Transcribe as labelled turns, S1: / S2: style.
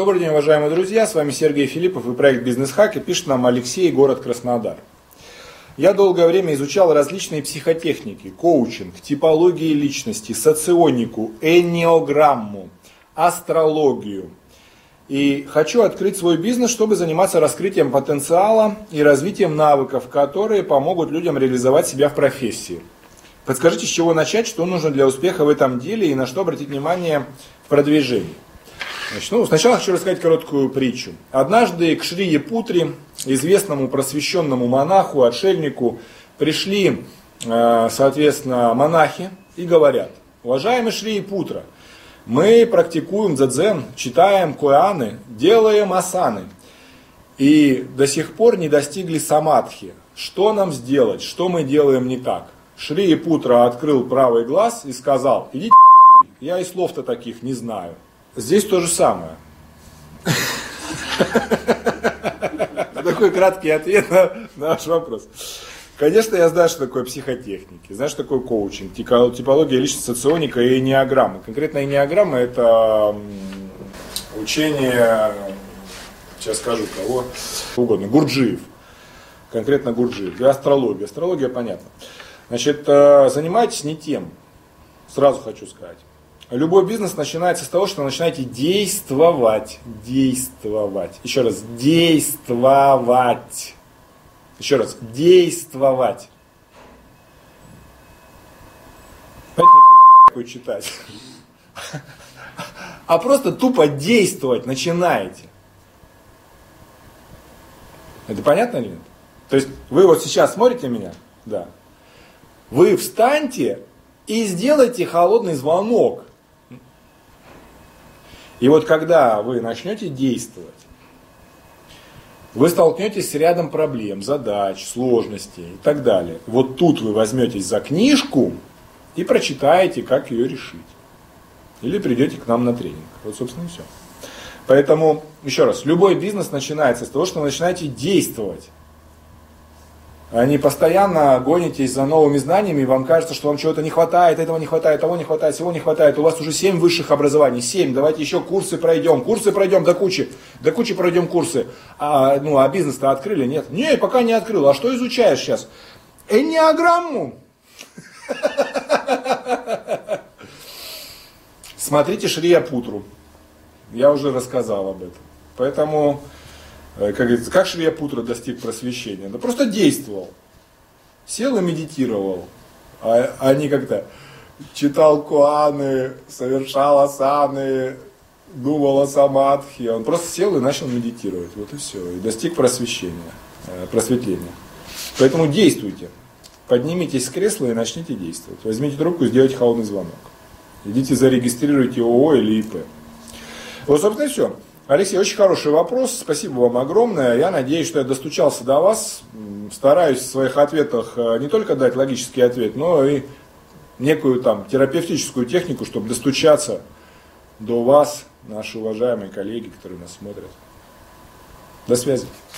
S1: Добрый день, уважаемые друзья, с вами Сергей Филиппов и проект Бизнес Хак, и пишет нам Алексей, город Краснодар. Я долгое время изучал различные психотехники, коучинг, типологии личности, соционику, энеограмму, астрологию. И хочу открыть свой бизнес, чтобы заниматься раскрытием потенциала и развитием навыков, которые помогут людям реализовать себя в профессии. Подскажите, с чего начать, что нужно для успеха в этом деле и на что обратить внимание в продвижении. Значит, ну, сначала хочу рассказать короткую притчу. Однажды к Шри Епутри, известному просвещенному монаху, отшельнику, пришли, э, соответственно, монахи и говорят, уважаемый Шри Епутра, мы практикуем дзадзен, читаем куаны, делаем асаны. И до сих пор не достигли самадхи. Что нам сделать? Что мы делаем не так? Шри Епутра открыл правый глаз и сказал, идите я и слов-то таких не знаю. Здесь то же самое. Такой краткий ответ на наш вопрос. Конечно, я знаю, что такое психотехники, знаю, что такое коучинг, типология личности, соционика и энеограмма. Конкретно энеограмма – это учение, сейчас скажу кого угодно, Гурджиев. Конкретно Гурджиев. И астрология. Астрология понятно. Значит, э, занимайтесь не тем, сразу хочу сказать. Любой бизнес начинается с того, что вы начинаете действовать. Действовать. Еще раз. Действовать. Еще раз. Действовать. Какой читать. А просто тупо действовать начинаете. Это понятно или нет? То есть вы вот сейчас смотрите меня? Да. Вы встаньте и сделайте холодный звонок. И вот когда вы начнете действовать, вы столкнетесь с рядом проблем, задач, сложностей и так далее. Вот тут вы возьметесь за книжку и прочитаете, как ее решить. Или придете к нам на тренинг. Вот, собственно, и все. Поэтому, еще раз, любой бизнес начинается с того, что вы начинаете действовать. Они постоянно гонитесь за новыми знаниями, и вам кажется, что вам чего-то не хватает, этого не хватает, того не хватает, всего не хватает. У вас уже 7 высших образований, 7, давайте еще курсы пройдем, курсы пройдем до кучи, до кучи пройдем курсы. А, ну, а бизнес-то открыли? Нет. Не, пока не открыл. А что изучаешь сейчас? Энеограмму. Смотрите Шрия Путру. Я уже рассказал об этом. Поэтому как говорится, как Шрия Путра достиг просвещения? Да просто действовал. Сел и медитировал. А, а не как-то читал Куаны, совершал асаны, думал о самадхи. Он просто сел и начал медитировать. Вот и все. И достиг просвещения, э, просветления. Поэтому действуйте. Поднимитесь с кресла и начните действовать. Возьмите трубку и сделайте холодный звонок. Идите зарегистрируйте ООО или ИП. Вот, собственно, и все. Алексей, очень хороший вопрос. Спасибо вам огромное. Я надеюсь, что я достучался до вас. Стараюсь в своих ответах э, не только дать логический ответ, но и некую там терапевтическую технику, чтобы достучаться до вас, наши уважаемые коллеги, которые нас смотрят. До связи.